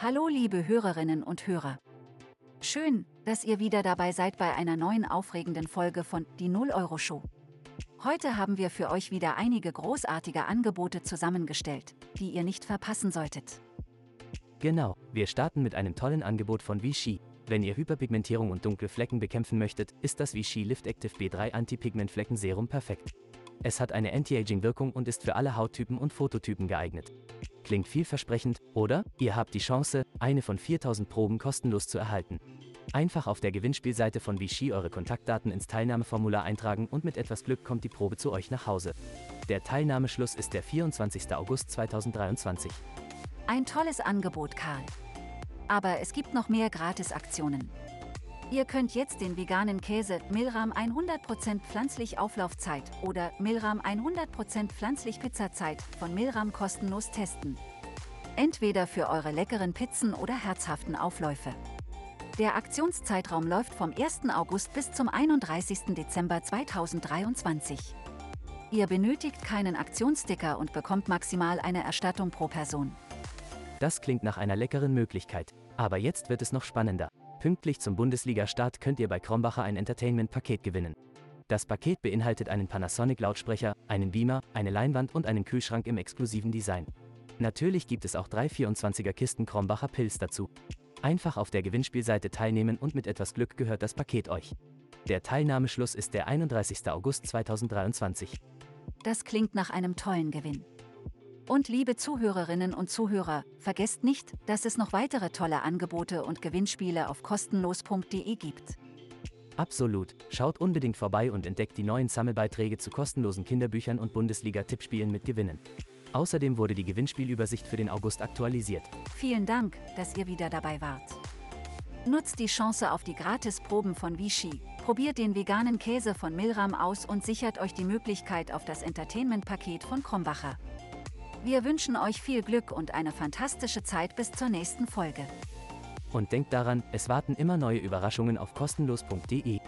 Hallo liebe Hörerinnen und Hörer. Schön, dass ihr wieder dabei seid bei einer neuen aufregenden Folge von Die 0 Euro Show. Heute haben wir für euch wieder einige großartige Angebote zusammengestellt, die ihr nicht verpassen solltet. Genau, wir starten mit einem tollen Angebot von Vichy. Wenn ihr Hyperpigmentierung und dunkle Flecken bekämpfen möchtet, ist das Vichy Lift Active B3 Anti-Pigment Flecken Serum perfekt. Es hat eine Anti-Aging-Wirkung und ist für alle Hauttypen und Fototypen geeignet. Klingt vielversprechend, oder? Ihr habt die Chance, eine von 4000 Proben kostenlos zu erhalten. Einfach auf der Gewinnspielseite von Vichy eure Kontaktdaten ins Teilnahmeformular eintragen und mit etwas Glück kommt die Probe zu euch nach Hause. Der Teilnahmeschluss ist der 24. August 2023. Ein tolles Angebot, Karl. Aber es gibt noch mehr Gratisaktionen. Ihr könnt jetzt den veganen Käse Milram 100% pflanzlich Auflaufzeit oder Milram 100% pflanzlich Pizzazeit von Milram kostenlos testen. Entweder für eure leckeren Pizzen oder herzhaften Aufläufe. Der Aktionszeitraum läuft vom 1. August bis zum 31. Dezember 2023. Ihr benötigt keinen Aktionssticker und bekommt maximal eine Erstattung pro Person. Das klingt nach einer leckeren Möglichkeit. Aber jetzt wird es noch spannender. Pünktlich zum Bundesliga-Start könnt ihr bei Krombacher ein Entertainment-Paket gewinnen. Das Paket beinhaltet einen Panasonic-Lautsprecher, einen Beamer, eine Leinwand und einen Kühlschrank im exklusiven Design. Natürlich gibt es auch drei 24er Kisten Krombacher Pilz dazu. Einfach auf der Gewinnspielseite teilnehmen und mit etwas Glück gehört das Paket euch. Der Teilnahmeschluss ist der 31. August 2023. Das klingt nach einem tollen Gewinn. Und liebe Zuhörerinnen und Zuhörer, vergesst nicht, dass es noch weitere tolle Angebote und Gewinnspiele auf kostenlos.de gibt. Absolut. Schaut unbedingt vorbei und entdeckt die neuen Sammelbeiträge zu kostenlosen Kinderbüchern und Bundesliga-Tippspielen mit Gewinnen. Außerdem wurde die Gewinnspielübersicht für den August aktualisiert. Vielen Dank, dass ihr wieder dabei wart. Nutzt die Chance auf die Gratisproben von Vichy, probiert den veganen Käse von Milram aus und sichert euch die Möglichkeit auf das Entertainment-Paket von Krombacher. Wir wünschen euch viel Glück und eine fantastische Zeit bis zur nächsten Folge. Und denkt daran, es warten immer neue Überraschungen auf kostenlos.de.